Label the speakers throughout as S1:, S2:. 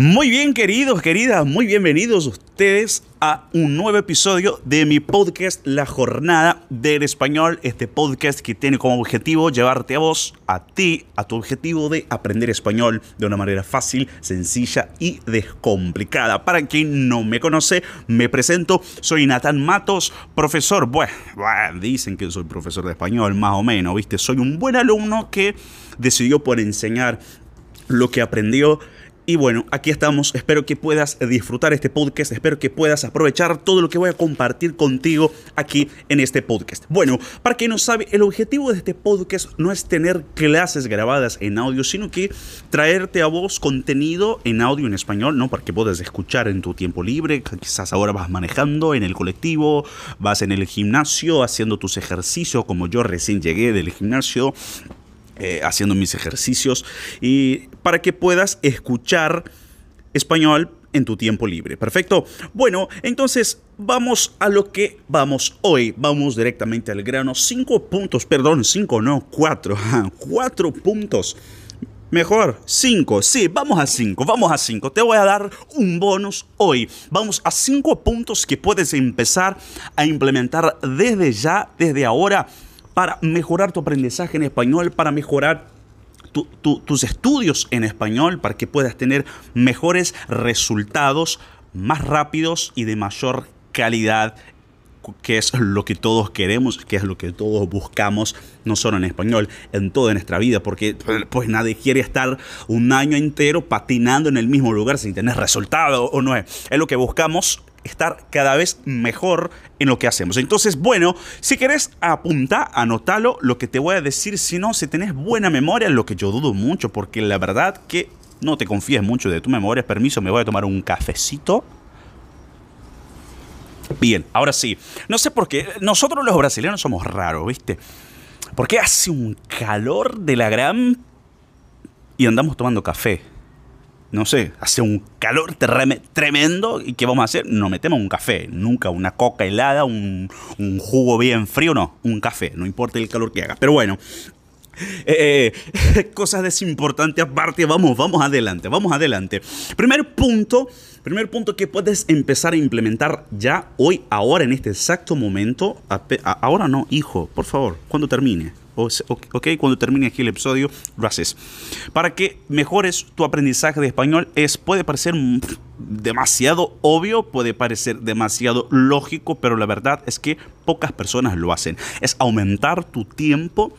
S1: Muy bien, queridos, queridas, muy bienvenidos ustedes a un nuevo episodio de mi podcast La Jornada del Español. Este podcast que tiene como objetivo llevarte a vos, a ti, a tu objetivo de aprender español de una manera fácil, sencilla y descomplicada. Para quien no me conoce, me presento. Soy Natán Matos, profesor. Bueno, bueno, dicen que soy profesor de español, más o menos, ¿viste? Soy un buen alumno que decidió por enseñar lo que aprendió y bueno, aquí estamos. Espero que puedas disfrutar este podcast. Espero que puedas aprovechar todo lo que voy a compartir contigo aquí en este podcast. Bueno, para quien no sabe, el objetivo de este podcast no es tener clases grabadas en audio, sino que traerte a vos contenido en audio en español, ¿no? Para que puedas escuchar en tu tiempo libre. Quizás ahora vas manejando en el colectivo, vas en el gimnasio haciendo tus ejercicios, como yo recién llegué del gimnasio. Eh, haciendo mis ejercicios y para que puedas escuchar español en tu tiempo libre. Perfecto. Bueno, entonces vamos a lo que vamos hoy. Vamos directamente al grano. Cinco puntos, perdón, cinco, no, cuatro. cuatro puntos. Mejor, cinco. Sí, vamos a cinco, vamos a cinco. Te voy a dar un bonus hoy. Vamos a cinco puntos que puedes empezar a implementar desde ya, desde ahora para mejorar tu aprendizaje en español, para mejorar tus estudios en español, para que puedas tener mejores resultados más rápidos y de mayor calidad que es lo que todos queremos, que es lo que todos buscamos, no solo en español, en toda nuestra vida, porque pues nadie quiere estar un año entero patinando en el mismo lugar sin tener resultado, o no es. Es lo que buscamos estar cada vez mejor en lo que hacemos. Entonces, bueno, si querés apuntar, anótalo lo que te voy a decir. Si no, si tenés buena memoria, lo que yo dudo mucho, porque la verdad que no te confíes mucho de tu memoria. Permiso, me voy a tomar un cafecito. Bien, ahora sí. No sé por qué. Nosotros los brasileños somos raros, ¿viste? Porque hace un calor de la gran... Y andamos tomando café no sé, hace un calor tremendo y ¿qué vamos a hacer? Nos metemos un café, nunca una coca helada, un, jugo bien frío, no, un café, no importa el calor que haga. Pero bueno, eh, eh, cosas desimportantes aparte, vamos, vamos adelante, vamos adelante. Primer punto, primer punto que puedes empezar a implementar ya hoy, ahora, en este exacto momento. ahora no, hijo, por favor, cuando termine ok, cuando termine aquí el episodio, lo haces. Para que mejores tu aprendizaje de español, es, puede parecer demasiado obvio, puede parecer demasiado lógico, pero la verdad es que pocas personas lo hacen. Es aumentar tu tiempo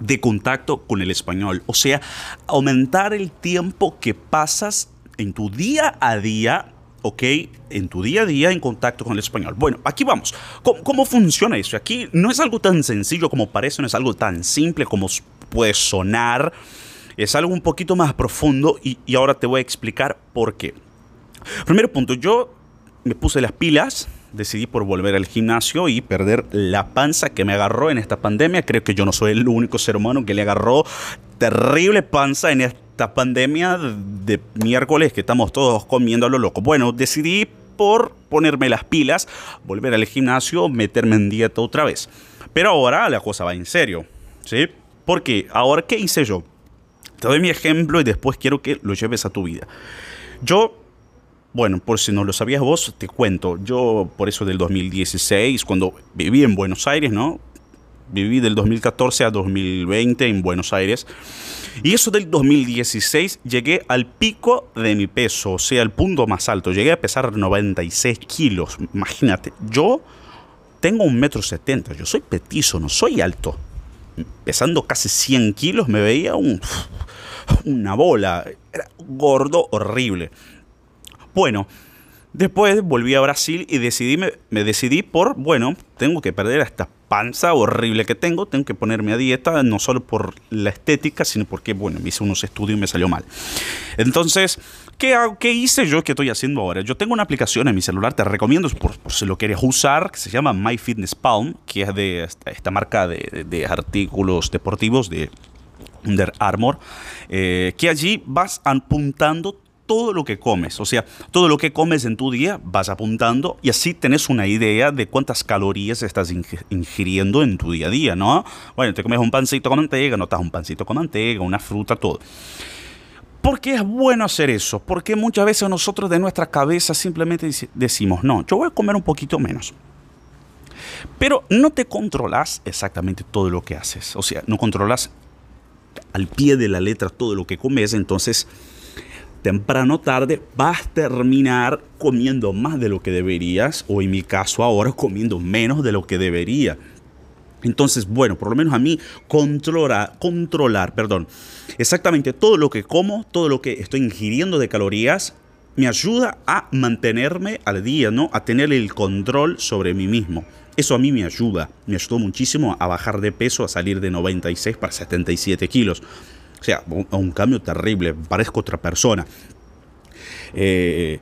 S1: de contacto con el español. O sea, aumentar el tiempo que pasas en tu día a día ¿ok? En tu día a día en contacto con el español. Bueno, aquí vamos. ¿Cómo, funciona eso? Aquí no es algo tan sencillo como parece, no es algo tan simple como puede sonar. Es algo un poquito más profundo y, ahora te voy a explicar por qué. Primero punto, yo me puse las pilas, decidí por volver al gimnasio y perder la panza que me agarró en esta pandemia. Creo que yo no soy el único ser humano que le agarró terrible panza en esta pandemia de miércoles que estamos todos comiendo a lo loco. Bueno, decidí por ponerme las pilas, volver al gimnasio, meterme en dieta otra vez. Pero ahora la cosa va en serio, ¿sí? Porque ahora, ¿qué hice yo? Te doy mi ejemplo y después quiero que lo lleves a tu vida. Yo, bueno, por si no lo sabías vos, te cuento. Yo, por eso del 2016, cuando viví en Buenos Aires, ¿no? Viví del 2014 a 2020 en Buenos Aires. Y eso del 2016 llegué al pico de mi peso, o sea, al punto más alto. Llegué a pesar 96 kilos. Imagínate, yo tengo un metro setenta, yo soy petizo, no soy alto. Pesando casi 100 kilos me veía un, una bola. Era gordo, horrible. Bueno, después volví a Brasil y decidí, me, decidí por, bueno, tengo que perder esta panza horrible que tengo, tengo que ponerme a dieta, no solo por la estética, sino porque, bueno, me hice unos estudios y me salió mal. Entonces, ¿qué, qué hice yo? ¿Qué estoy haciendo ahora? Yo tengo una aplicación en mi celular, te recomiendo por, si lo quieres usar, que se llama MyFitnessPalm, que es de esta, marca de, de, artículos deportivos de Under Armour, eh, que allí vas apuntando todo lo que comes. O sea, todo lo que comes en tu día vas apuntando y así tenés una idea de cuántas calorías estás ingiriendo en tu día a día, ¿no? Bueno, te comes un pancito con manteca, notas un pancito con manteca, una fruta, todo. ¿Por qué es bueno hacer eso? Porque muchas veces nosotros de nuestra cabeza simplemente decimos, no, yo voy a comer un poquito menos. Pero no te controlas exactamente todo lo que haces. O sea, no controlas al pie de la letra todo lo que comes. Entonces, temprano o tarde vas a terminar comiendo más de lo que deberías. O en mi caso ahora comiendo menos de lo que debería. Entonces, bueno, por lo menos a mí controlar, controlar, perdón, exactamente todo lo que como, todo lo que estoy ingiriendo de calorías, me ayuda a mantenerme al día, ¿no? A tener el control sobre mí mismo. Eso a mí me ayuda, me ayudó muchísimo a bajar de peso, a salir de 96 para 77 kilos. O sea, un, cambio terrible, parezco otra persona. Eh,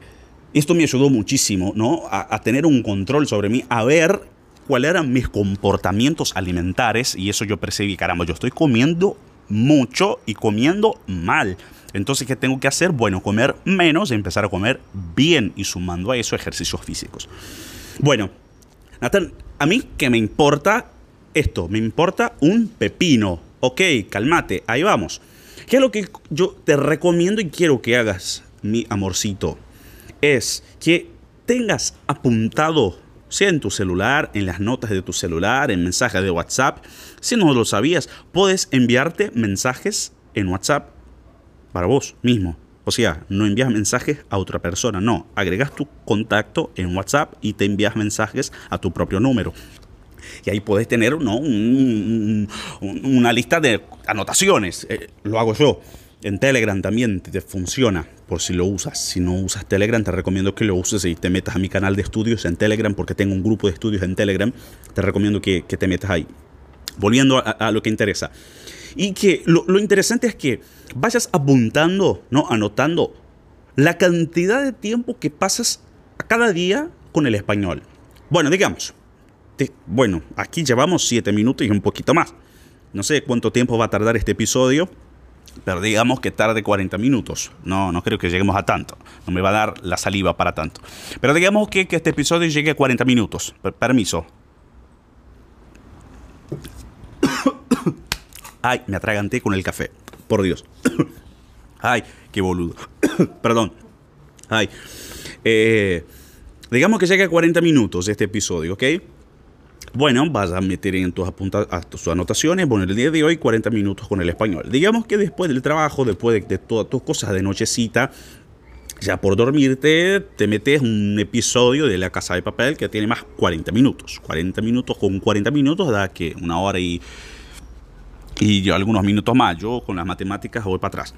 S1: esto me ayudó muchísimo, ¿no? A, tener un control sobre mí, a ver cuáles eran mis comportamientos alimentares y eso yo percibí, caramba, yo estoy comiendo mucho y comiendo mal. Entonces, ¿qué tengo que hacer? Bueno, comer menos y empezar a comer bien y sumando a eso ejercicios físicos. Bueno, Nathan, a mí que me importa esto, me importa un pepino. Ok, cálmate, ahí vamos. ¿Qué es lo que yo te recomiendo y quiero que hagas, mi amorcito? Es que tengas apuntado sea en tu celular, en las notas de tu celular, en mensajes de WhatsApp. Si no lo sabías, puedes enviarte mensajes en WhatsApp para vos mismo. O sea, no envías mensajes a otra persona, no. Agregas tu contacto en WhatsApp y te envías mensajes a tu propio número. Y ahí puedes tener ¿no? una lista de anotaciones. Eh, lo hago yo. En Telegram también te, funciona por si lo usas. Si no usas Telegram, te recomiendo que lo uses y te metas a mi canal de estudios en Telegram porque tengo un grupo de estudios en Telegram. Te recomiendo que, te metas ahí. Volviendo a, lo que interesa. Y que lo, interesante es que vayas apuntando, ¿no? anotando la cantidad de tiempo que pasas a cada día con el español. Bueno, digamos, bueno, aquí llevamos 7 minutos y un poquito más. No sé cuánto tiempo va a tardar este episodio pero digamos que tarde 40 minutos. No, no creo que lleguemos a tanto. No me va a dar la saliva para tanto. Pero digamos que, este episodio llegue a 40 minutos. permiso. Ay, me atraganté con el café. Por Dios. Ay, qué boludo. Perdón. Ay. Eh, digamos que llegue a 40 minutos este episodio, ¿ok? Bueno, vas a meter en tus, tus anotaciones, bueno, el día de hoy 40 minutos con el español. Digamos que después del trabajo, después de, todas tus cosas de nochecita, ya por dormirte, te metes un episodio de La Casa de Papel que tiene más 40 minutos. 40 minutos con 40 minutos da que una hora y, y algunos minutos más. Yo con las matemáticas voy para atrás.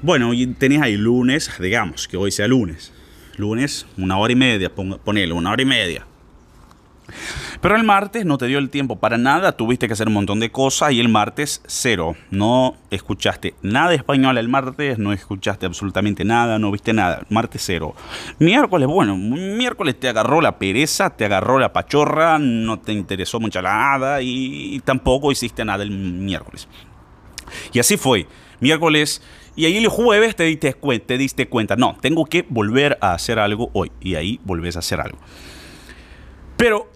S1: Bueno, y tenés ahí lunes, digamos que hoy sea lunes. Lunes, una hora y media, ponele, una hora y media. Pero el martes no te dio el tiempo para nada, tuviste que hacer un montón de cosas y el martes cero. No escuchaste nada español el martes, no escuchaste absolutamente nada, no viste nada. Martes cero. Miércoles, bueno, miércoles te agarró la pereza, te agarró la pachorra, no te interesó mucho nada y tampoco hiciste nada el miércoles. Y así fue. Miércoles y ahí el jueves te diste, te diste cuenta, no, tengo que volver a hacer algo hoy. Y ahí volvés a hacer algo. Pero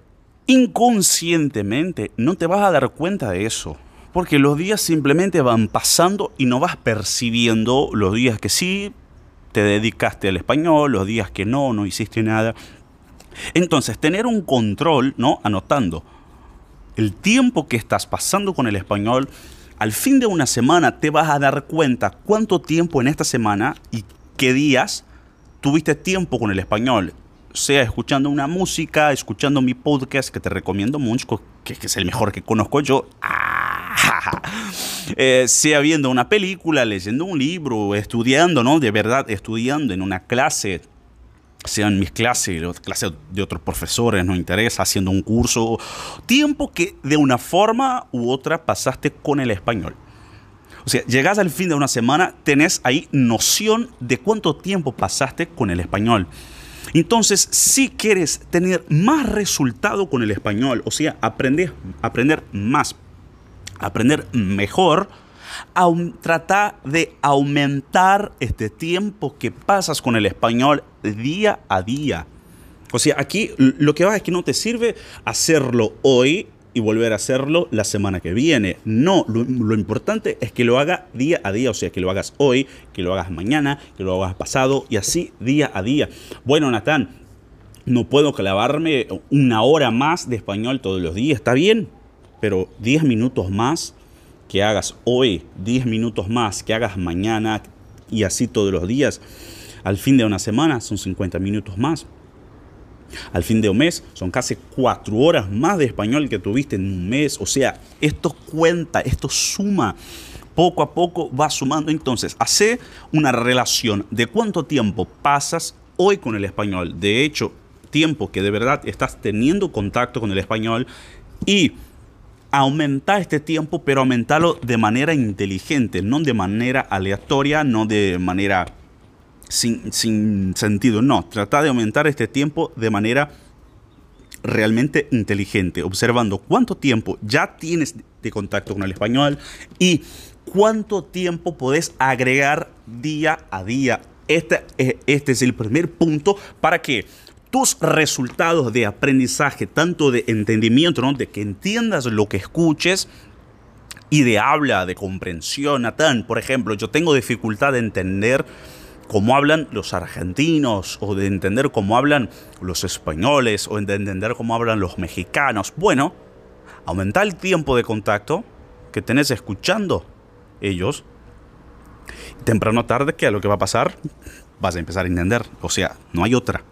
S1: inconscientemente no te vas a dar cuenta de eso. Porque los días simplemente van pasando y no vas percibiendo los días que sí te dedicaste al español, los días que no, no hiciste nada. Entonces, tener un control, ¿no? Anotando el tiempo que estás pasando con el español, al fin de una semana te vas a dar cuenta cuánto tiempo en esta semana y qué días tuviste tiempo con el español sea escuchando una música, escuchando mi podcast que te recomiendo mucho, que, es el mejor que conozco yo, ah, eh, sea viendo una película, leyendo un libro, estudiando, ¿no? De verdad, estudiando en una clase, sean mis clases, clases de otros profesores, no interesa, haciendo un curso, tiempo que de una forma u otra pasaste con el español. O sea, llegas al fin de una semana, tenés ahí noción de cuánto tiempo pasaste con el español. Entonces, si quieres tener más resultado con el español, o sea, aprender, aprender más, aprender mejor, trata de aumentar este tiempo que pasas con el español día a día. O sea, aquí lo que va es que no te sirve hacerlo hoy y volver a hacerlo la semana que viene. No, lo, importante es que lo haga día a día, o sea, que lo hagas hoy, que lo hagas mañana, que lo hagas pasado y así día a día. Bueno, Natán, no puedo clavarme una hora más de español todos los días, está bien, pero 10 minutos más que hagas hoy, 10 minutos más que hagas mañana y así todos los días. Al fin de una semana son 50 minutos más. Al fin de un mes son casi 4 horas más de español que tuviste en un mes. O sea, esto cuenta, esto suma. Poco a poco va sumando. Entonces, hace una relación de cuánto tiempo pasas hoy con el español. De hecho, tiempo que de verdad estás teniendo contacto con el español y aumentar este tiempo, pero aumentarlo de manera inteligente, no de manera aleatoria, no de manera sin, sin sentido. No, trata de aumentar este tiempo de manera realmente inteligente, observando cuánto tiempo ya tienes de contacto con el español y cuánto tiempo podés agregar día a día. Este, este es el primer punto para que tus resultados de aprendizaje, tanto de entendimiento, ¿no? de que entiendas lo que escuches, y de habla, de comprensión. Natán, por ejemplo, yo tengo dificultad de entender cómo hablan los argentinos o de entender cómo hablan los españoles o de entender cómo hablan los mexicanos. Bueno, aumenta el tiempo de contacto que tenés escuchando ellos. Temprano o tarde, ¿qué es lo que va a pasar? Vas a empezar a entender. O sea, no hay otra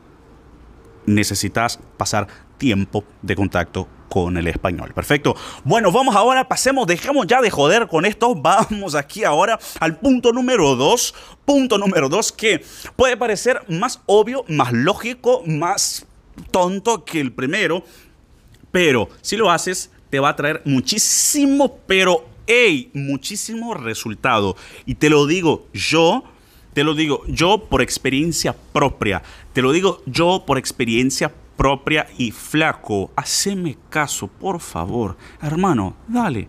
S1: necesitas pasar tiempo de contacto con el español. Perfecto. Bueno, vamos ahora, pasemos, dejemos ya de joder con esto. Vamos aquí ahora al punto número dos. Punto número dos que puede parecer más obvio, más lógico, más tonto que el primero. Pero si lo haces, te va a traer muchísimo, pero, hey, muchísimo resultado. Y te lo digo yo te lo digo yo por experiencia propia. Te lo digo yo por experiencia propia y flaco. Haceme caso, por favor. Hermano, dale.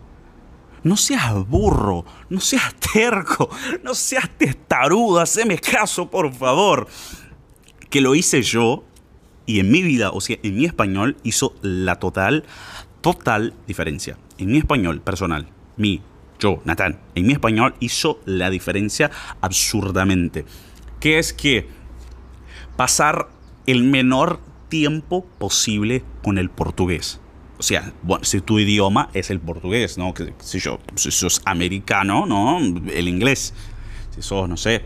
S1: No seas burro, no seas terco, no seas testarudo. Haceme caso, por favor. Que lo hice yo y en mi vida, o sea, en mi español, hizo la total, total diferencia. En mi español personal, mi yo, Natán, en mi español hizo la diferencia absurdamente. Que es que pasar el menor tiempo posible con el portugués. O sea, bueno, si tu idioma es el portugués, ¿no? Si, yo, si sos americano, ¿no? El inglés. Si sos, no sé,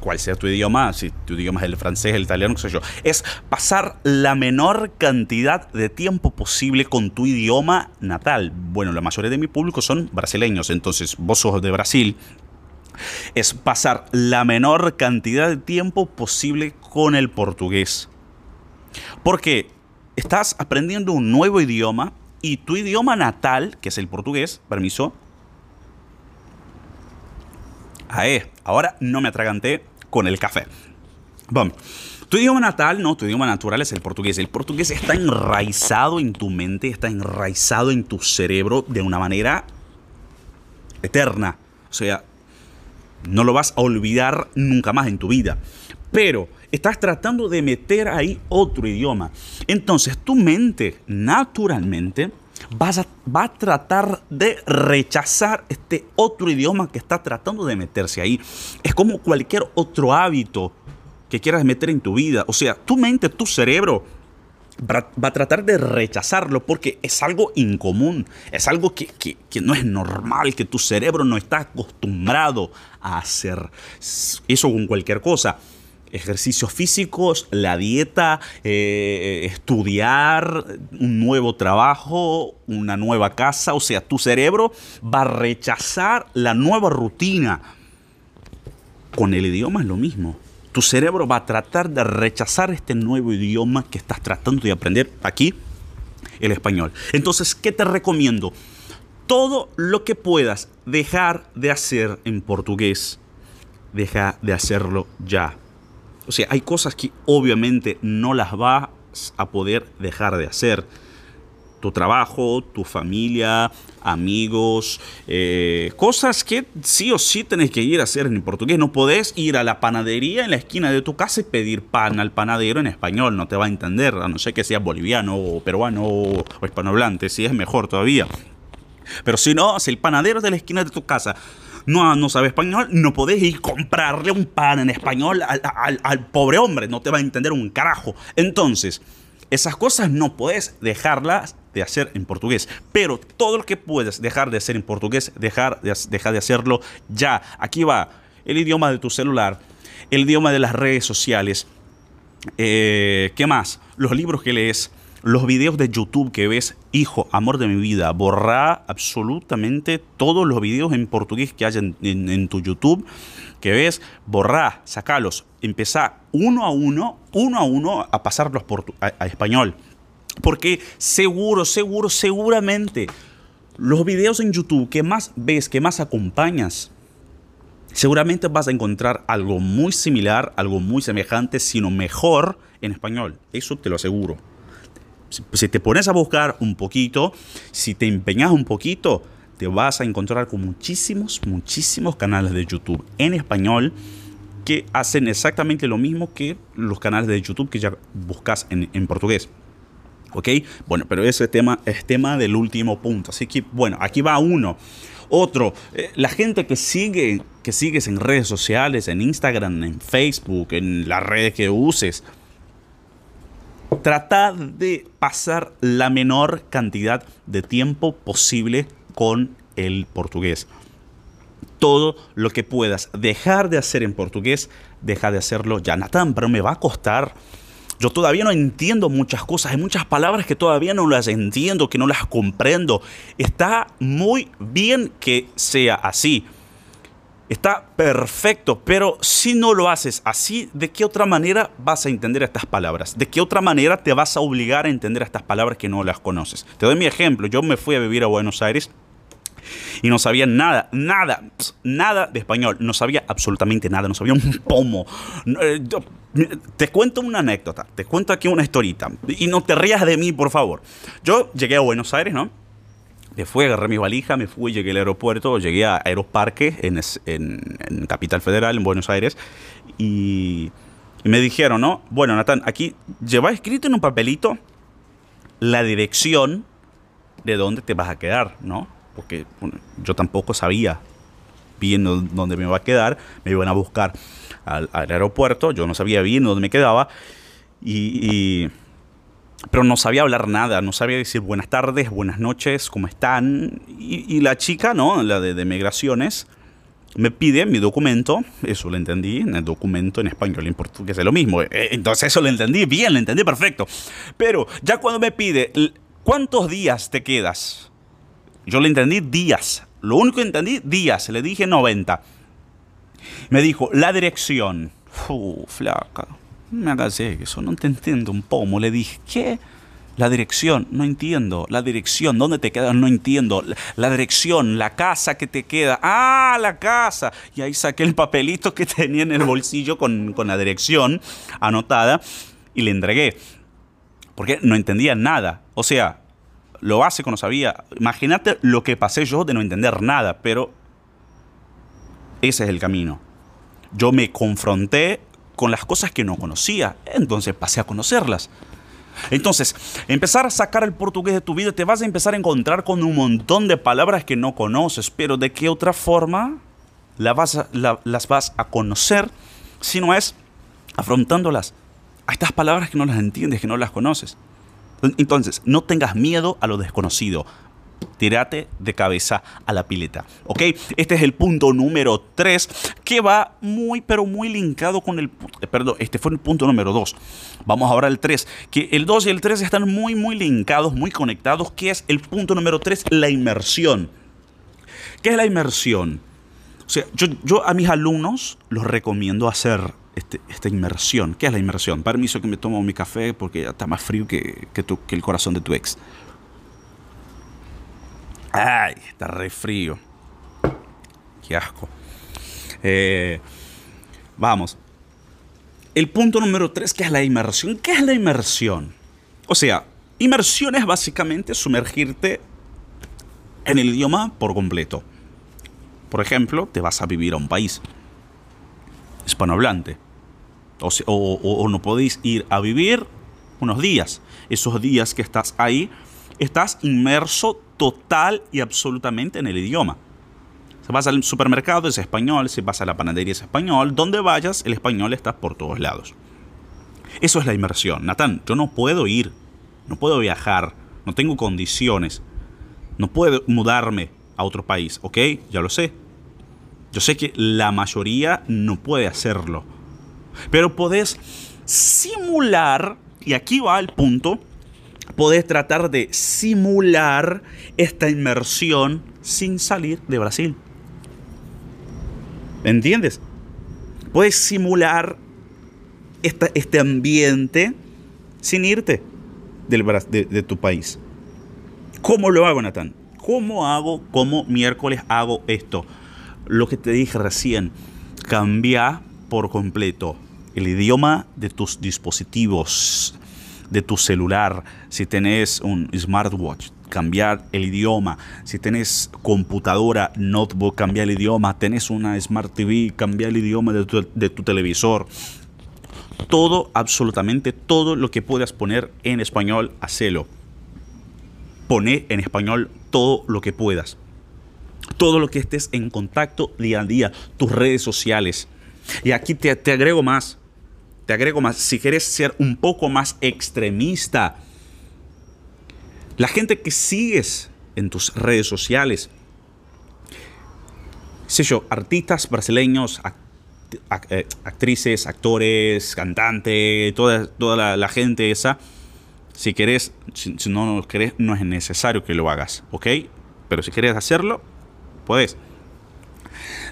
S1: cual sea tu idioma, si tu idioma es el francés, el italiano, qué sé yo, es pasar la menor cantidad de tiempo posible con tu idioma natal. Bueno, la mayoría de mi público son brasileños, entonces vos sos de Brasil. Es pasar la menor cantidad de tiempo posible con el portugués. Porque estás aprendiendo un nuevo idioma y tu idioma natal, que es el portugués, permiso, Ae, ahora no me atraganté con el café. Vamos. Tu idioma natal, no, tu idioma natural es el portugués. El portugués está enraizado en tu mente, está enraizado en tu cerebro de una manera eterna. O sea, no lo vas a olvidar nunca más en tu vida. Pero estás tratando de meter ahí otro idioma. Entonces tu mente naturalmente va a tratar de rechazar este otro idioma que está tratando de meterse ahí. Es como cualquier otro hábito que quieras meter en tu vida. O sea, tu mente, tu cerebro va, a tratar de rechazarlo porque es algo incomún, es algo que, que, no es normal, que tu cerebro no está acostumbrado a hacer. Eso con cualquier cosa ejercicios físicos, la dieta, eh, estudiar, un nuevo trabajo, una nueva casa. O sea, tu cerebro va a rechazar la nueva rutina. Con el idioma es lo mismo. Tu cerebro va a tratar de rechazar este nuevo idioma que estás tratando de aprender aquí, el español. Entonces, ¿qué te recomiendo? Todo lo que puedas dejar de hacer en portugués, deja de hacerlo ya o sea, hay cosas que obviamente no las vas a poder dejar de hacer. tu trabajo, tu familia, amigos, eh, cosas que sí o sí tenés que ir a hacer en portugués. No podés ir a la panadería en la esquina de tu casa y pedir pan al panadero en español, no te va a entender, a no ser que seas boliviano o peruano o, hispanohablante, si es mejor todavía. Pero si no, si el panadero de la esquina de tu casa no, no sabe español, no podés ir a comprarle un pan en español al, al pobre hombre, no te va a entender un carajo. Entonces, esas cosas no puedes dejarlas de hacer en portugués. Pero todo lo que puedes dejar de hacer en portugués, dejar de, dejar de hacerlo ya. Aquí va el idioma de tu celular, el idioma de las redes sociales. Eh, ¿Qué más? Los libros que lees, los videos de YouTube que ves, hijo, amor de mi vida, borra absolutamente todos los videos en portugués que hay en, tu YouTube que ves, borra, sacalos, empezá uno a uno, uno a uno a pasarlos por a, español. Porque seguro, seguro, seguramente los videos en YouTube que más ves, que más acompañas, seguramente vas a encontrar algo muy similar, algo muy semejante, sino mejor en español. Eso te lo aseguro si te pones a buscar un poquito, si te empeñas un poquito, te vas a encontrar con muchísimos, muchísimos canales de YouTube en español que hacen exactamente lo mismo que los canales de YouTube que ya buscas en, portugués. ¿Ok? Bueno, pero ese tema es tema del último punto. Así que, bueno, aquí va uno. Otro, eh, la gente que sigue, que sigues en redes sociales, en Instagram, en Facebook, en las redes que uses, trata de pasar la menor cantidad de tiempo posible con el portugués. Todo lo que puedas dejar de hacer en portugués, deja de hacerlo ya. Natán, pero me va a costar. Yo todavía no entiendo muchas cosas, hay muchas palabras que todavía no las entiendo, que no las comprendo. Está muy bien que sea así Está perfecto, pero si no lo haces así, ¿de qué otra manera vas a entender estas palabras? ¿De qué otra manera te vas a obligar a entender estas palabras que no las conoces? Te doy mi ejemplo. Yo me fui a vivir a Buenos Aires y no sabía nada, nada, nada de español. No sabía absolutamente nada, no sabía un pomo. Eh, te cuento una anécdota, te cuento aquí una historita. Y no te rías de mí, por favor. Yo llegué a Buenos Aires, ¿no? Me fui, agarré mi valija, me fui, llegué al aeropuerto, llegué a Aeroparque en, en, Capital Federal, en Buenos Aires, y, me dijeron, ¿no? Bueno, Natán, aquí lleva escrito en un papelito la dirección de dónde te vas a quedar, ¿no? Porque yo tampoco sabía bien dónde me iba a quedar, me iban a buscar al, aeropuerto, yo no sabía bien dónde me quedaba, y pero no sabía hablar nada, no sabía decir buenas tardes, buenas noches, ¿cómo están? Y, la chica, ¿no? La de, migraciones, me pide mi documento, eso lo entendí, en el documento en español y en portugués es lo mismo, eh, entonces eso lo entendí bien, lo entendí perfecto. Pero ya cuando me pide, ¿cuántos días te quedas? Yo le entendí días, lo único que entendí, días, le dije 90. Me dijo, la dirección. Uf, flaca me hagas eso, no te entiendo un pomo. Le dije, ¿qué? La dirección, no entiendo. La dirección, ¿dónde te quedas? No entiendo. La dirección, la casa que te queda. Ah, la casa. Y ahí saqué el papelito que tenía en el bolsillo con, con la dirección anotada y le entregué. Porque no entendía nada. O sea, lo básico no sabía. Imagínate lo que pasé yo de no entender nada, pero ese es el camino. Yo me confronté con las cosas que no conocía. Entonces pasé a conocerlas. Entonces, empezar a sacar el portugués de tu vida, te vas a empezar a encontrar con un montón de palabras que no conoces, pero ¿de qué otra forma vas las vas a conocer si no es afrontándolas a estas palabras que no las entiendes, que no las conoces? Entonces, no tengas miedo a lo desconocido tírate de cabeza a la pileta. ¿Ok? Este es el punto número 3 que va muy, pero muy linkado con el... Eh, perdón, este fue el punto número 2. Vamos ahora al 3. Que el 2 y el 3 están muy, muy linkados, muy conectados. ¿Qué es el punto número 3? La inmersión. ¿Qué es la inmersión? O sea, yo, a mis alumnos los recomiendo hacer este, esta inmersión. ¿Qué es la inmersión? Permiso que me tomo mi café porque ya está más frío que, que, que el corazón de tu ex. Ay, está re frío. Qué asco. Eh, vamos. El punto número tres, que es la inmersión. ¿Qué es la inmersión? O sea, Inmersión es básicamente sumergirte en el idioma por completo. Por ejemplo, te vas a vivir a un país hispanohablante. O, o, no podéis ir a vivir unos días. Esos días que estás ahí, estás inmerso total y absolutamente en el idioma. Si vas al supermercado es español, si vas a la panadería es español, donde vayas el español está por todos lados. Eso es la inmersión. Natán, yo no puedo ir, no puedo viajar, no tengo condiciones, no puedo mudarme a otro país, ¿ok? Ya lo sé. Yo sé que la mayoría no puede hacerlo. Pero podés simular, y aquí va el punto, podés tratar de simular esta inmersión sin salir de Brasil. ¿Entiendes? Puedes simular este ambiente sin irte del, de, de tu país. ¿Cómo lo hago, Natán? ¿Cómo hago, cómo miércoles hago esto? Lo que te dije recién, cambia por completo el idioma de tus dispositivos, de tu celular. Si tenés un smartwatch, cambiar el idioma. Si tenés computadora, notebook, cambiar el idioma. Tenés una Smart TV, cambiar el idioma de tu, de tu televisor. Todo, absolutamente todo lo que puedas poner en español, hacelo Pone en español todo lo que puedas. Todo lo que estés en contacto día a día, tus redes sociales. Y aquí te, te agrego más. Te agrego más. Si quieres ser un poco más extremista, la gente que sigues en tus redes sociales, sé yo, artistas brasileños, eh, actrices, actores, cantantes, toda, toda la gente esa, si querés, si, no lo querés, no es necesario que lo hagas, ¿ok? Pero si quieres hacerlo, puedes.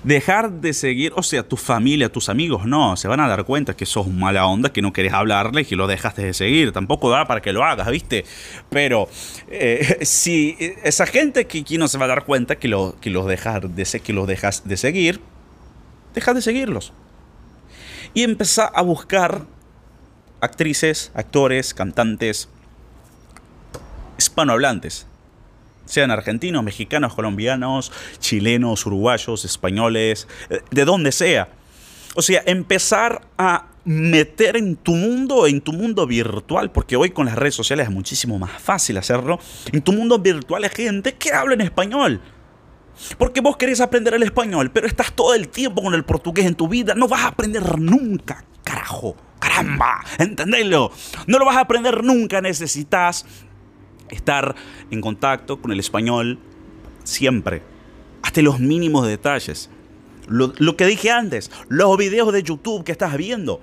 S1: Dejar de seguir, o sea, tu familia, tus amigos, no, se van a dar cuenta que sos mala onda, que no querés hablarle, que lo dejaste de seguir. Tampoco da para que lo hagas, ¿viste? Pero eh, si esa gente que no se va a dar cuenta que, lo, que, los dejar de, que dejas de seguir, deja de seguirlos. Y empezá a buscar actrices, actores, cantantes, hispanohablantes, sean argentinos, mexicanos, colombianos, chilenos, uruguayos, españoles, eh, de donde sea. O sea, empezar a meter en tu mundo, en tu mundo virtual, porque hoy con las redes sociales es muchísimo más fácil hacerlo, en tu mundo virtual hay gente que habla en español. Porque vos querés aprender el español, pero estás todo el tiempo con el portugués en tu vida, no vas a aprender nunca, carajo, caramba, entendelo. No lo vas a aprender nunca, necesitas estar en contacto con el español siempre, hasta los mínimos detalles. Lo, que dije antes, los videos de YouTube que estás viendo.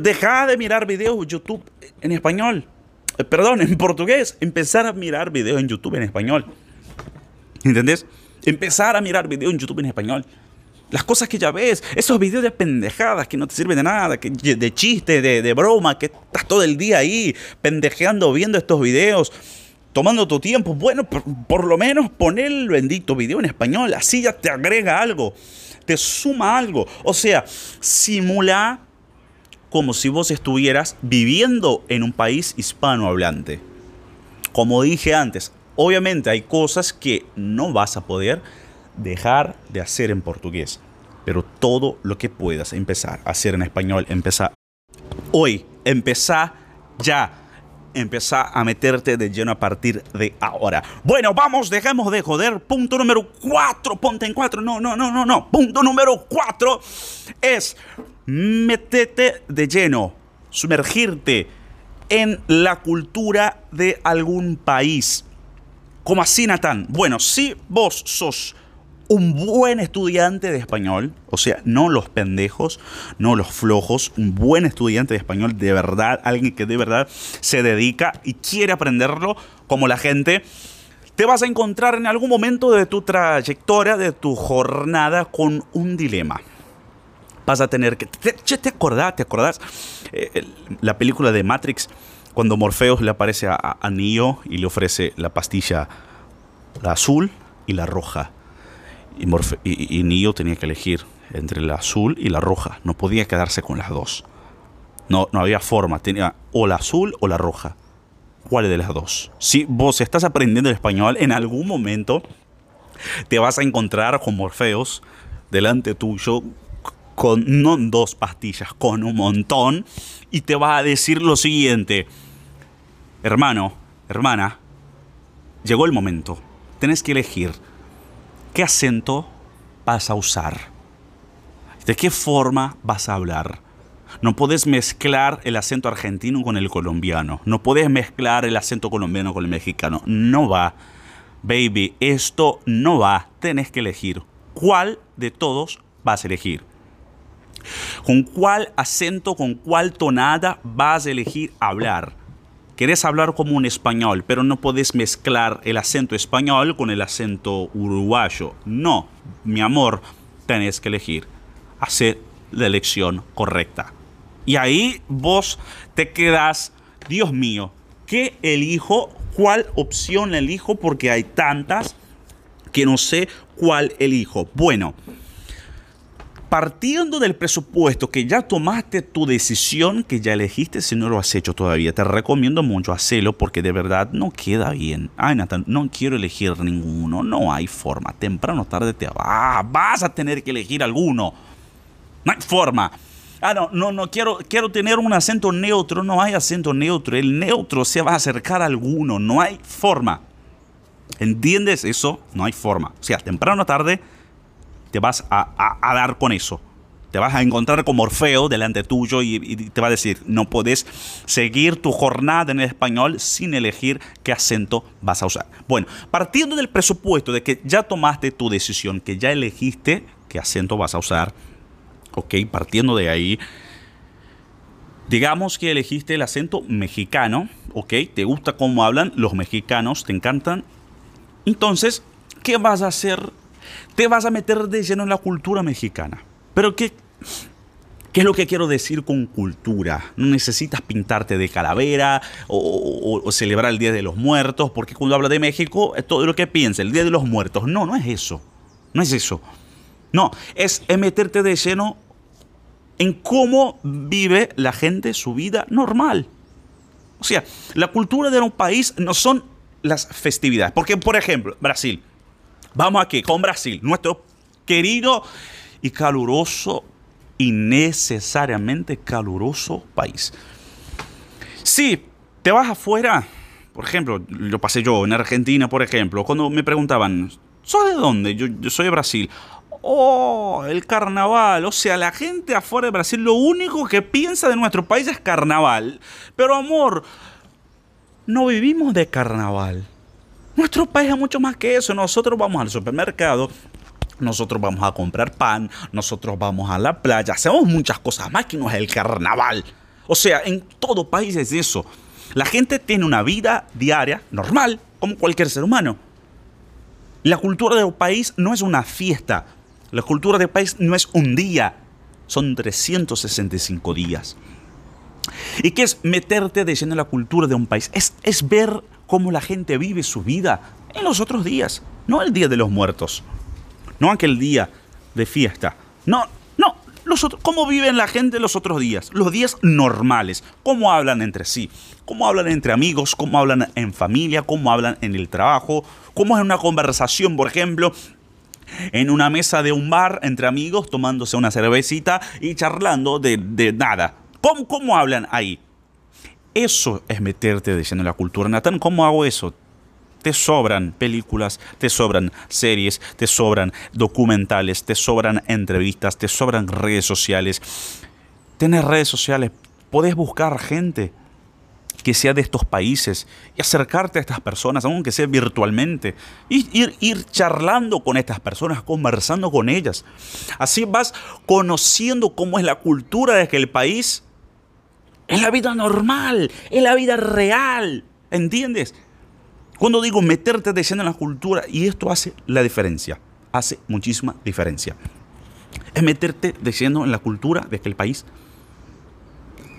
S1: Deja de mirar videos de YouTube en español. Eh, perdón, en portugués. Empezar a mirar videos en YouTube en español. ¿Entendés? Empezar a mirar videos en YouTube en español. Las cosas que ya ves, esos videos de pendejadas que no te sirven de nada, que, de chiste, de, broma, que estás todo el día ahí pendejeando viendo estos videos, tomando tu tiempo. Bueno, por, lo menos poner el bendito video en español, así ya te agrega algo, te suma algo. O sea, simula como si vos estuvieras viviendo en un país hispanohablante. Como dije antes, obviamente hay cosas que no vas a poder dejar de hacer en portugués. Pero todo lo que puedas empezar a hacer en español, empezar hoy, empezar ya. Empezar a meterte de lleno a partir de ahora. Bueno, vamos, dejemos de joder. Punto número 4. Ponte en 4. No, no, no, no, no. Punto número 4 es meterte de lleno, sumergirte en la cultura de algún país. ¿Cómo así, Natán? Bueno, si vos sos un buen estudiante de español, o sea, no los pendejos, no los flojos, un buen estudiante de español de verdad, alguien que de verdad se dedica y quiere aprenderlo como la gente, te vas a encontrar en algún momento de tu trayectoria, de tu jornada, con un dilema. Vas a tener que... ¿Te, te acordás? ¿Te acordás? Eh, la película de Matrix, cuando Morpheus le aparece a, a Neo y le ofrece la pastilla, la azul y la roja y, y, Neo tenía que elegir entre la azul y la roja. No podía quedarse con las dos. No, no había forma. Tenía o la azul o la roja. ¿Cuál de las dos? Si vos estás aprendiendo el español, en algún momento te vas a encontrar con Morfeos delante tuyo con no dos pastillas, con un montón y te va a decir lo siguiente. Hermano, hermana, llegó el momento. Tenés que elegir qué acento vas a usar. ¿De qué forma vas a hablar? No puedes mezclar el acento argentino con el colombiano. No puedes mezclar el acento colombiano con el mexicano. No va. Baby, esto no va. Tenés que elegir. ¿Cuál de todos vas a elegir? ¿Con cuál acento, con cuál tonada vas a elegir hablar? Querés hablar como un español, pero no podés mezclar el acento español con el acento uruguayo. No, mi amor, tenés que elegir. Hacer la elección correcta. Y ahí vos te quedas, Dios mío, ¿qué elijo? ¿Cuál opción elijo? Porque hay tantas que no sé cuál elijo. Bueno, partiendo del presupuesto que ya tomaste tu decisión, que ya elegiste, si no lo has hecho todavía, te recomiendo mucho hacerlo porque de verdad no queda bien. Ay, Nathan, no quiero elegir ninguno, no hay forma. Temprano o tarde te va, vas a tener que elegir alguno. No hay forma. Ah, no, no, no, quiero, quiero tener un acento neutro. No hay acento neutro. El neutro se va a acercar a alguno. No hay forma. ¿Entiendes eso? No hay forma. O sea, temprano o tarde te vas a, dar con eso. Te vas a encontrar con Morfeo delante tuyo y, te va a decir, no puedes seguir tu jornada en el español sin elegir qué acento vas a usar. Bueno, partiendo del presupuesto de que ya tomaste tu decisión, que ya elegiste qué acento vas a usar, ok, partiendo de ahí, digamos que elegiste el acento mexicano, ok, te gusta cómo hablan los mexicanos, te encantan. Entonces, ¿qué vas a hacer te vas a meter de lleno en la cultura mexicana. Pero ¿qué, qué es lo que quiero decir con cultura? No necesitas pintarte de calavera o, celebrar el Día de los Muertos, porque cuando habla de México es todo lo que piensa, el Día de los Muertos. No, no es eso. No es eso. No, es, meterte de lleno en cómo vive la gente su vida normal. O sea, la cultura de un país no son las festividades. Porque, por ejemplo, Brasil. Vamos aquí con Brasil, nuestro querido y caluroso y necesariamente caluroso país. Si te vas afuera, por ejemplo, lo pasé yo en Argentina, por ejemplo, cuando me preguntaban, ¿sos de dónde? Yo, yo soy de Brasil. Oh, el carnaval. O sea, la gente afuera de Brasil lo único que piensa de nuestro país es carnaval. Pero amor, no vivimos de carnaval. Nuestro país es mucho más que eso. Nosotros vamos al supermercado, nosotros vamos a comprar pan, nosotros vamos a la playa, hacemos muchas cosas más que no es el carnaval. O sea, en todo país es eso. La gente tiene una vida diaria normal, como cualquier ser humano. La cultura del país no es una fiesta. La cultura del país no es un día. Son 365 días. ¿Y qué es meterte de la cultura de un país? Es, es ver cómo la gente vive su vida en los otros días, no el día de los muertos, no aquel día de fiesta, no, no, los otros, cómo viven la gente los otros días, los días normales, cómo hablan entre sí, cómo hablan entre amigos, cómo hablan en familia, cómo hablan en el trabajo, cómo es una conversación, por ejemplo, en una mesa de un bar entre amigos tomándose una cervecita y charlando de, nada. ¿Cómo, ¿Cómo hablan ahí? Eso es meterte diciendo en la cultura. Natán, ¿cómo hago eso? Te sobran películas, te sobran series, te sobran documentales, te sobran entrevistas, te sobran redes sociales. Tienes redes sociales, podés buscar gente que sea de estos países y acercarte a estas personas, aunque sea virtualmente, y ir, ir charlando con estas personas, conversando con ellas. Así vas conociendo cómo es la cultura de aquel país en la vida normal, en la vida real. ¿Entiendes? Cuando digo meterte de lleno en la cultura, y esto hace la diferencia, hace muchísima diferencia. Es meterte de lleno en la cultura de aquel país.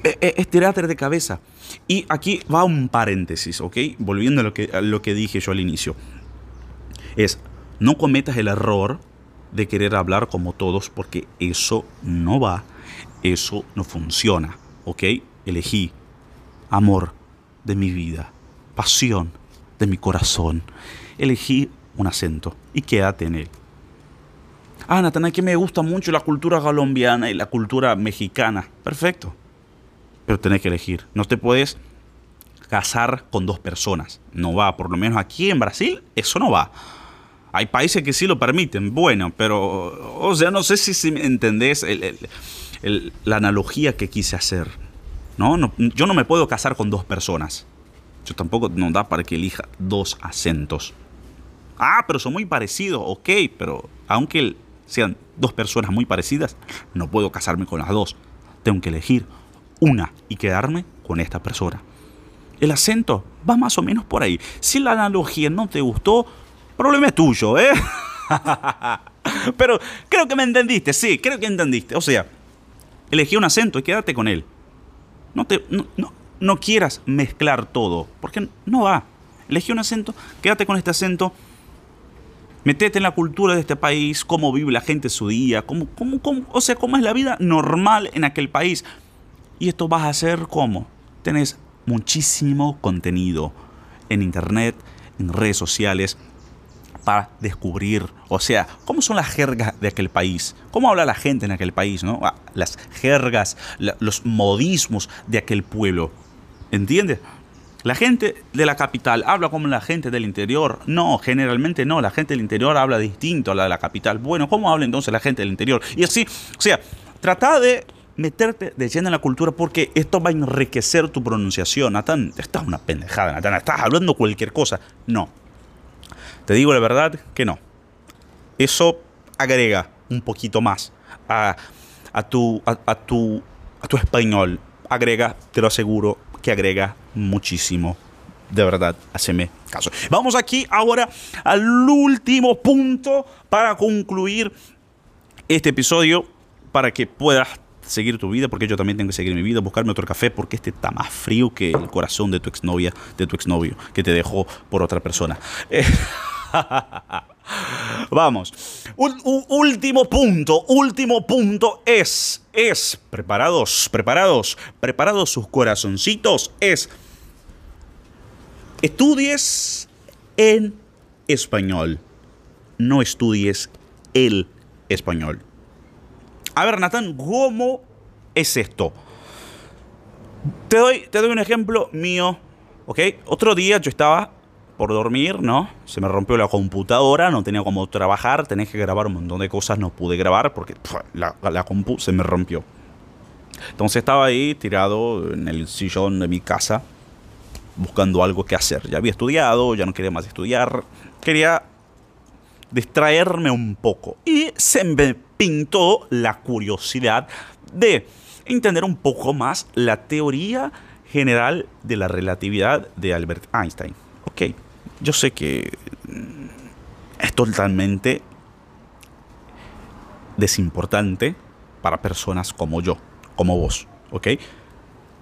S1: Es, es tirarte de cabeza. Y aquí va un paréntesis, ¿ok? Volviendo a lo que dije yo al inicio. Es, no cometas el error de querer hablar como todos porque eso no va, eso no funciona. ¿ok? Elegí amor de mi vida, pasión de mi corazón. Elegí un acento y quédate en él. Ah, Natana, que me gusta mucho la cultura colombiana y la cultura mexicana. Perfecto. Pero tenés que elegir. No te puedes casar con dos personas. No va, por lo menos aquí en Brasil, eso no va. Hay países que sí lo permiten, bueno, pero, o sea, no sé si, si entendés la analogía que quise hacer. ¿No? ¿no? Yo no me puedo casar con dos personas. Yo tampoco no da para que elija dos acentos. Ah, pero son muy parecidos, ok, pero aunque sean dos personas muy parecidas, no puedo casarme con las dos. Tengo que elegir una y quedarme con esta persona. El acento va más o menos por ahí. Si la analogía no te gustó, problema es tuyo, ¿eh? Pero creo que me entendiste, sí, creo que entendiste. O sea, elegí un acento y quédate con él. No, te, no, no, quieras mezclar todo, porque no va. Elegí un acento, quédate con este acento. Metete en la cultura de este país, cómo vive la gente su día, cómo, cómo, cómo, o sea, cómo es la vida normal en aquel país. Y esto vas a hacer cómo. Tenés muchísimo contenido en internet, en redes sociales, para descubrir, o sea, cómo son las jergas de aquel país, cómo habla la gente en aquel país, ¿no? Ah, las jergas, los modismos de aquel pueblo. ¿Entiendes? La gente de la capital habla como la gente del interior. No, generalmente no. La gente del interior habla distinto a la de la capital. Bueno, ¿cómo habla entonces la gente del interior? Y así, o sea, trata de meterte de lleno en la cultura porque esto va a enriquecer tu pronunciación. Natán, estás una pendejada, Natán, estás hablando cualquier cosa. No. Te digo la verdad que no. Eso agrega un poquito más a, tu, a, tu, a tu español. Agrega, te lo aseguro, que agrega muchísimo. De verdad, haceme caso. Vamos aquí ahora al último punto para concluir este episodio para que puedas seguir tu vida, porque yo también tengo que seguir mi vida, buscarme otro café, porque este está más frío que el corazón de tu exnovia, de tu exnovio, que te dejó por otra persona. Vamos. último punto, último punto es, es, preparados, preparados, preparados sus corazoncitos, es, estudies en español, no estudies el español. A ver, Natán, ¿cómo es esto? Te doy, te doy un ejemplo mío, ¿ok? Otro día yo estaba por dormir, ¿no? Se me rompió la computadora, no tenía cómo trabajar, tenía que grabar un montón de cosas, no pude grabar porque la, la compu se me rompió. Entonces estaba ahí tirado en el sillón de mi casa buscando algo que hacer. Ya había estudiado, ya no quería más estudiar, quería distraerme un poco. Y se me pintó la curiosidad de entender un poco más la teoría general de la relatividad de Albert Einstein. Ok, yo sé que es totalmente desimportante para personas como yo, como vos, ¿ok?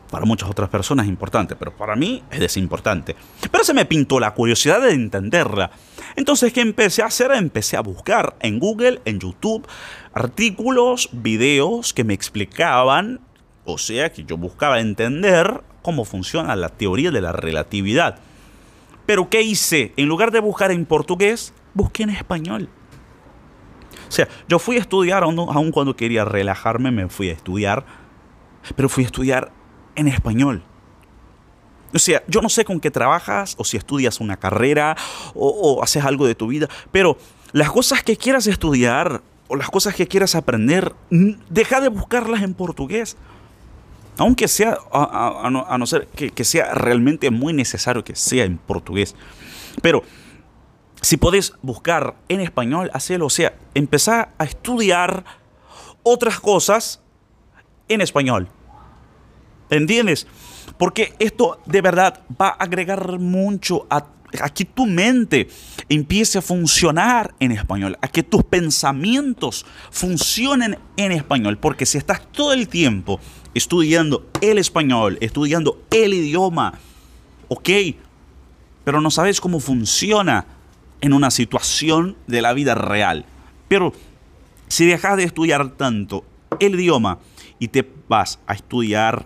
S1: Para muchas otras personas es importante, pero para mí es desimportante. Pero se me pintó la curiosidad de entenderla. Entonces, ¿qué empecé a hacer? Empecé a buscar en Google, en YouTube, artículos, videos que me explicaban, o sea, que yo buscaba entender cómo funciona la teoría de la relatividad. Pero ¿qué hice? En lugar de buscar en portugués, busqué en español. O sea, yo fui a estudiar, aun cuando quería relajarme, me fui a estudiar, pero fui a estudiar en español. O sea, yo no sé con qué trabajas o si estudias una carrera o, haces algo de tu vida, pero las cosas que quieras estudiar o las cosas que quieras aprender, deja de buscarlas en portugués. Aunque sea, a, no, ser que, sea realmente muy necesario que sea en portugués. Pero si podés buscar en español, hacelo. O sea, empezar a estudiar otras cosas en español. ¿Entiendes? Porque esto de verdad va a agregar mucho a, que tu mente empiece a funcionar en español, a que tus pensamientos funcionen en español. Porque si estás todo el tiempo estudiando el español, estudiando el idioma, ok, pero no sabes cómo funciona en una situación de la vida real. Pero si dejas de estudiar tanto el idioma y te vas a estudiar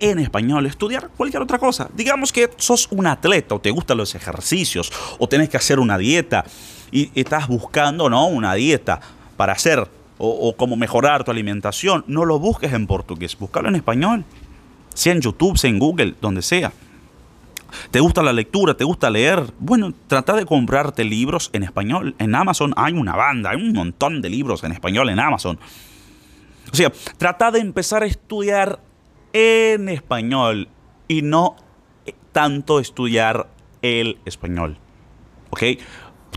S1: en español, estudiar cualquier otra cosa. Digamos que sos un atleta o te gustan los ejercicios o tenés que hacer una dieta y estás buscando, ¿no? Una dieta para hacer o, o cómo mejorar tu alimentación. No lo busques en portugués, búscalo en español. Sea en YouTube, sea en Google, donde sea. ¿Te gusta la lectura? ¿Te gusta leer? Bueno, trata de comprarte libros en español. En Amazon hay una banda, hay un montón de libros en español en Amazon. O sea, trata de empezar a estudiar en español y no tanto estudiar el español. ¿Ok?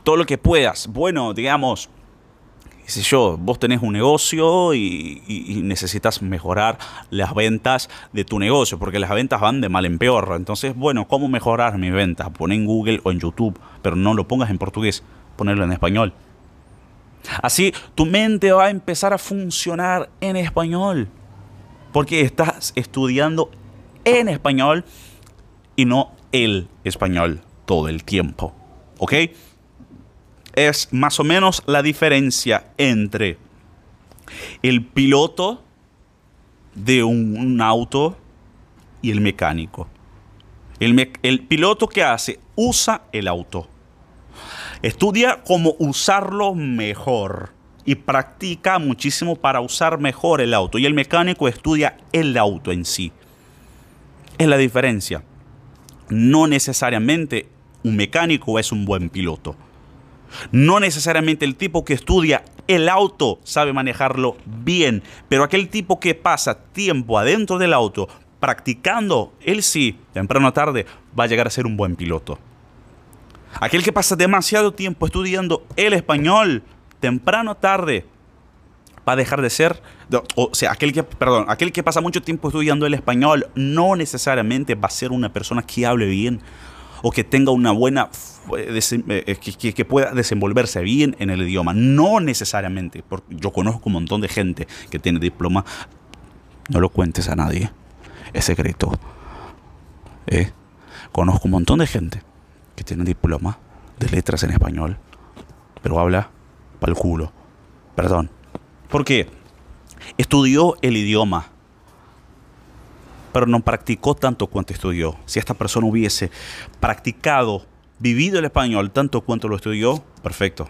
S1: Todo lo que puedas. Bueno, digamos, qué sé yo, vos tenés un negocio y, necesitas mejorar las ventas de tu negocio, porque las ventas van de mal en peor. Entonces, bueno, ¿cómo mejorar mis ventas? Pon en Google o en YouTube, pero no lo pongas en portugués, ponerlo en español. Así tu mente va a empezar a funcionar en español, porque estás estudiando en español y no el español todo el tiempo. ¿Ok? Es más o menos la diferencia entre el piloto de un, auto y el mecánico. El, el piloto que hace usa el auto. Estudia cómo usarlo mejor y practica muchísimo para usar mejor el auto. Y el mecánico estudia el auto en sí. Es la diferencia. No necesariamente un mecánico es un buen piloto. No necesariamente el tipo que estudia el auto sabe manejarlo bien, pero aquel tipo que pasa tiempo adentro del auto practicando, él sí, temprano o tarde, va a llegar a ser un buen piloto. Aquel que pasa demasiado tiempo estudiando el español, temprano o tarde, va a dejar de ser, o sea, aquel que, perdón, aquel que pasa mucho tiempo estudiando el español no necesariamente va a ser una persona que hable bien o que tenga una buena, eh, eh, que, que, pueda desenvolverse bien en el idioma. No necesariamente, porque yo conozco un montón de gente que tiene diploma. No lo cuentes a nadie, es secreto. ¿Eh? Conozco un montón de gente que tiene diploma de letras en español, pero habla para el culo. Perdón. ¿Por qué? Estudió el idioma pero no practicó tanto cuanto estudió. Si esta persona hubiese practicado, vivido el español tanto cuanto lo estudió, perfecto.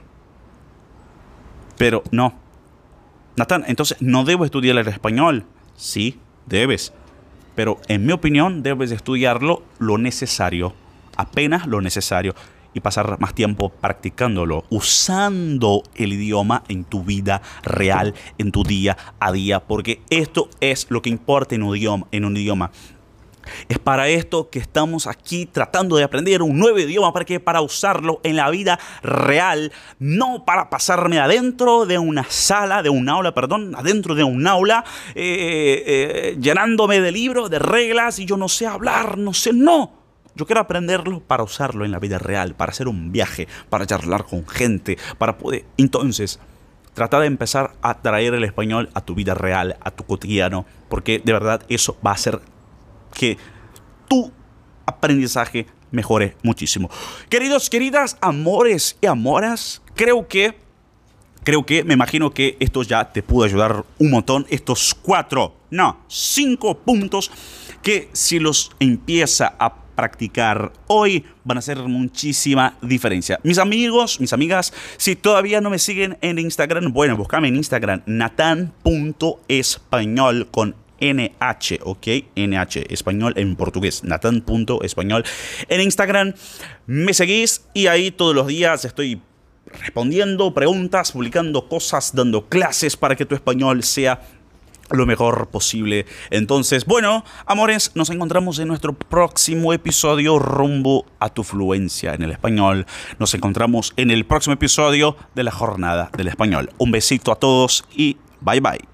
S1: Pero no. Natán, entonces, ¿no debo estudiar el español? Sí, debes. Pero en mi opinión, debes estudiarlo lo necesario, apenas lo necesario y pasar más tiempo practicándolo, usando el idioma en tu vida real, en tu día a día, porque esto es lo que importa en un idioma. Es para esto que estamos aquí tratando de aprender un nuevo idioma para que para usarlo en la vida real, no para pasarme adentro de una sala, de un aula, perdón, adentro de un aula, eh, eh, llenándome de libros, de reglas y yo no sé hablar, no sé, no. Yo quiero aprenderlo para usarlo en la vida real, para hacer un viaje, para charlar con gente, para poder... Entonces, trata de empezar a traer el español a tu vida real, a tu cotidiano, porque de verdad eso va a hacer que tu aprendizaje mejore muchísimo. Queridos, queridas, amores y amoras, creo que, creo que, me imagino que esto ya te pudo ayudar un montón. Estos cuatro, no, cinco puntos que si los empieza a practicar hoy van a hacer muchísima diferencia. Mis amigos, mis amigas, si todavía no me siguen en Instagram, bueno, buscame en Instagram natan.español con NH, ¿ok? NH, español en portugués, natan.español. En Instagram me seguís y ahí todos los días estoy respondiendo preguntas, publicando cosas, dando clases para que tu español sea lo mejor posible. Entonces, bueno, amores, nos encontramos en nuestro próximo episodio rumbo a tu fluencia en el español. Nos encontramos en el próximo episodio de la jornada del español. Un besito a todos y bye bye.